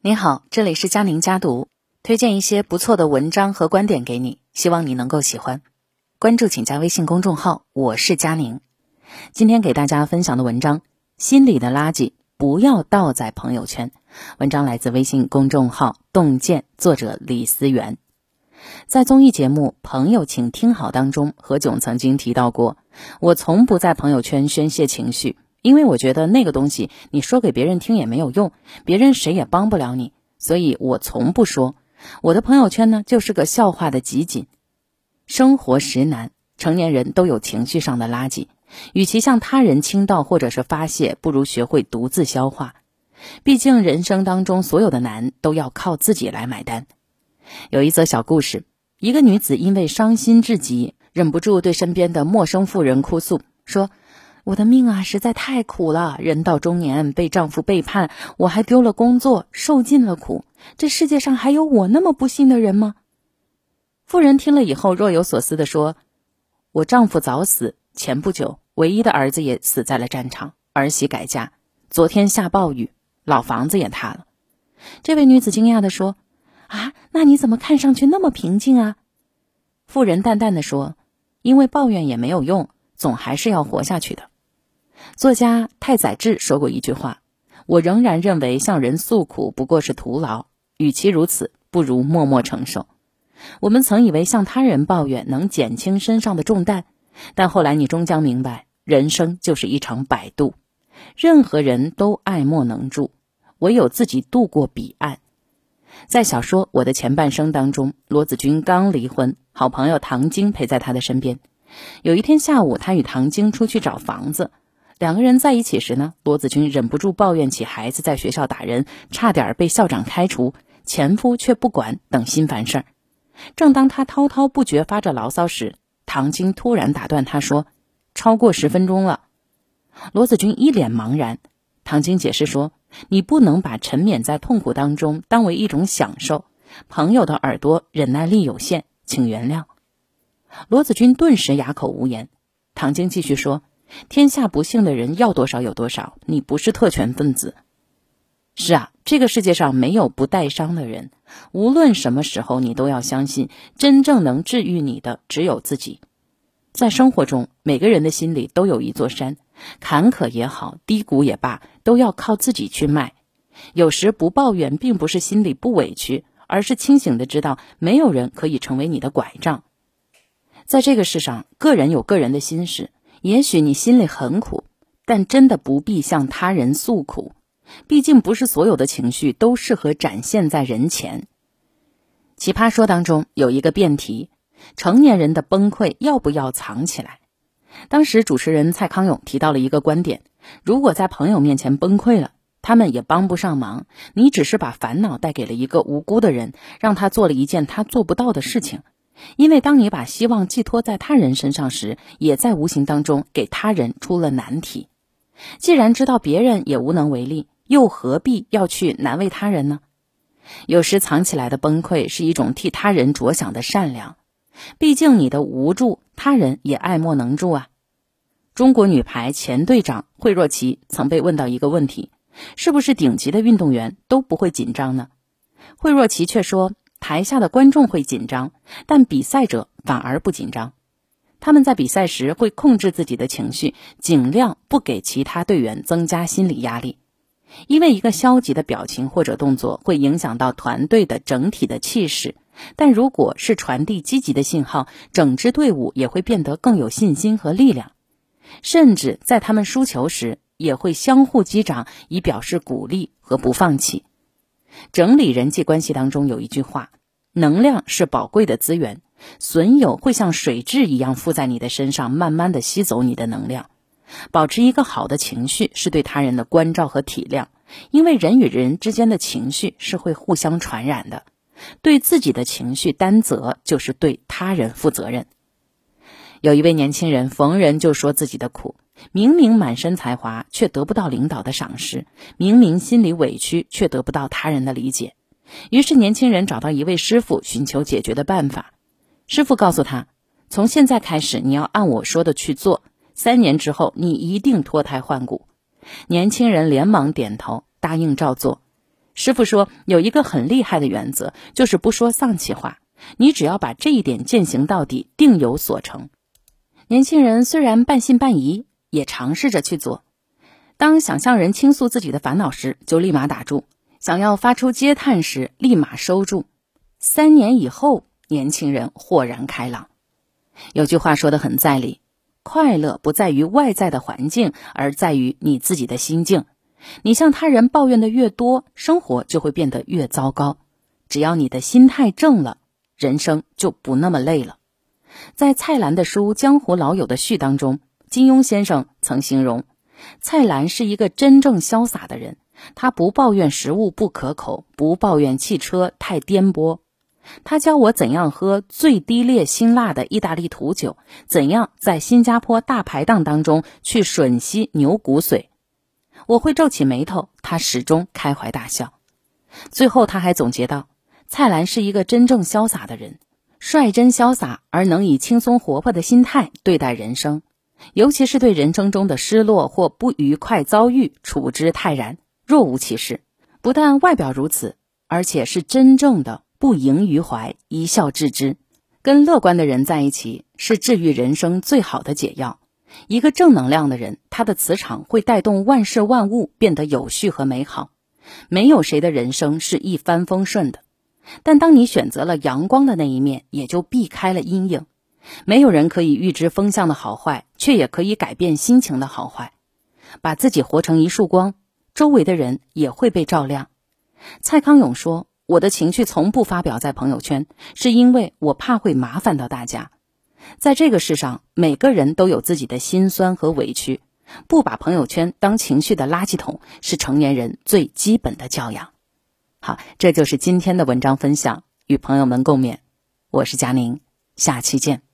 你好，这里是佳宁家读，推荐一些不错的文章和观点给你，希望你能够喜欢。关注请加微信公众号，我是佳宁。今天给大家分享的文章《心里的垃圾不要倒在朋友圈》，文章来自微信公众号洞见，作者李思源。在综艺节目《朋友，请听好》当中，何炅曾经提到过：“我从不在朋友圈宣泄情绪。”因为我觉得那个东西你说给别人听也没有用，别人谁也帮不了你，所以我从不说。我的朋友圈呢，就是个笑话的集锦。生活实难，成年人都有情绪上的垃圾，与其向他人倾倒或者是发泄，不如学会独自消化。毕竟人生当中所有的难都要靠自己来买单。有一则小故事，一个女子因为伤心至极，忍不住对身边的陌生妇人哭诉说。我的命啊，实在太苦了。人到中年，被丈夫背叛，我还丢了工作，受尽了苦。这世界上还有我那么不幸的人吗？妇人听了以后，若有所思地说：“我丈夫早死，前不久，唯一的儿子也死在了战场，儿媳改嫁，昨天下暴雨，老房子也塌了。”这位女子惊讶地说：“啊，那你怎么看上去那么平静啊？”妇人淡淡的说：“因为抱怨也没有用，总还是要活下去的。”作家太宰治说过一句话：“我仍然认为向人诉苦不过是徒劳，与其如此，不如默默承受。”我们曾以为向他人抱怨能减轻身上的重担，但后来你终将明白，人生就是一场摆渡，任何人都爱莫能助，唯有自己渡过彼岸。在小说《我的前半生》当中，罗子君刚离婚，好朋友唐晶陪在他的身边。有一天下午，他与唐晶出去找房子。两个人在一起时呢，罗子君忍不住抱怨起孩子在学校打人，差点被校长开除，前夫却不管等心烦事儿。正当他滔滔不绝发着牢骚时，唐晶突然打断他说：“超过十分钟了。”罗子君一脸茫然。唐晶解释说：“你不能把沉湎在痛苦当中当为一种享受。朋友的耳朵忍耐力有限，请原谅。”罗子君顿时哑口无言。唐晶继续说。天下不幸的人要多少有多少，你不是特权分子。是啊，这个世界上没有不带伤的人。无论什么时候，你都要相信，真正能治愈你的只有自己。在生活中，每个人的心里都有一座山，坎坷也好，低谷也罢，都要靠自己去迈。有时不抱怨，并不是心里不委屈，而是清醒的知道，没有人可以成为你的拐杖。在这个世上，个人有个人的心事。也许你心里很苦，但真的不必向他人诉苦，毕竟不是所有的情绪都适合展现在人前。奇葩说当中有一个辩题：成年人的崩溃要不要藏起来？当时主持人蔡康永提到了一个观点：如果在朋友面前崩溃了，他们也帮不上忙，你只是把烦恼带给了一个无辜的人，让他做了一件他做不到的事情。因为当你把希望寄托在他人身上时，也在无形当中给他人出了难题。既然知道别人也无能为力，又何必要去难为他人呢？有时藏起来的崩溃是一种替他人着想的善良。毕竟你的无助，他人也爱莫能助啊。中国女排前队长惠若琪曾被问到一个问题：是不是顶级的运动员都不会紧张呢？惠若琪却说。台下的观众会紧张，但比赛者反而不紧张。他们在比赛时会控制自己的情绪，尽量不给其他队员增加心理压力。因为一个消极的表情或者动作会影响到团队的整体的气势，但如果是传递积极的信号，整支队伍也会变得更有信心和力量。甚至在他们输球时，也会相互击掌，以表示鼓励和不放弃。整理人际关系当中有一句话：能量是宝贵的资源，损友会像水蛭一样附在你的身上，慢慢的吸走你的能量。保持一个好的情绪是对他人的关照和体谅，因为人与人之间的情绪是会互相传染的。对自己的情绪担责，就是对他人负责任。有一位年轻人逢人就说自己的苦。明明满身才华，却得不到领导的赏识；明明心里委屈，却得不到他人的理解。于是，年轻人找到一位师傅，寻求解决的办法。师傅告诉他：“从现在开始，你要按我说的去做。三年之后，你一定脱胎换骨。”年轻人连忙点头，答应照做。师傅说有一个很厉害的原则，就是不说丧气话。你只要把这一点践行到底，定有所成。年轻人虽然半信半疑，也尝试着去做。当想向人倾诉自己的烦恼时，就立马打住；想要发出嗟叹时，立马收住。三年以后，年轻人豁然开朗。有句话说的很在理：快乐不在于外在的环境，而在于你自己的心境。你向他人抱怨的越多，生活就会变得越糟糕。只要你的心态正了。人生就不那么累了。在蔡澜的书《江湖老友》的序当中，金庸先生曾形容蔡澜是一个真正潇洒的人。他不抱怨食物不可口，不抱怨汽车太颠簸。他教我怎样喝最低劣辛辣的意大利土酒，怎样在新加坡大排档当中去吮吸牛骨髓。我会皱起眉头，他始终开怀大笑。最后，他还总结道。蔡澜是一个真正潇洒的人，率真潇洒而能以轻松活泼的心态对待人生，尤其是对人生中的失落或不愉快遭遇，处之泰然，若无其事。不但外表如此，而且是真正的不萦于怀，一笑置之。跟乐观的人在一起，是治愈人生最好的解药。一个正能量的人，他的磁场会带动万事万物变得有序和美好。没有谁的人生是一帆风顺的。但当你选择了阳光的那一面，也就避开了阴影。没有人可以预知风向的好坏，却也可以改变心情的好坏。把自己活成一束光，周围的人也会被照亮。蔡康永说：“我的情绪从不发表在朋友圈，是因为我怕会麻烦到大家。在这个世上，每个人都有自己的心酸和委屈，不把朋友圈当情绪的垃圾桶，是成年人最基本的教养。”好，这就是今天的文章分享，与朋友们共勉。我是佳宁，下期见。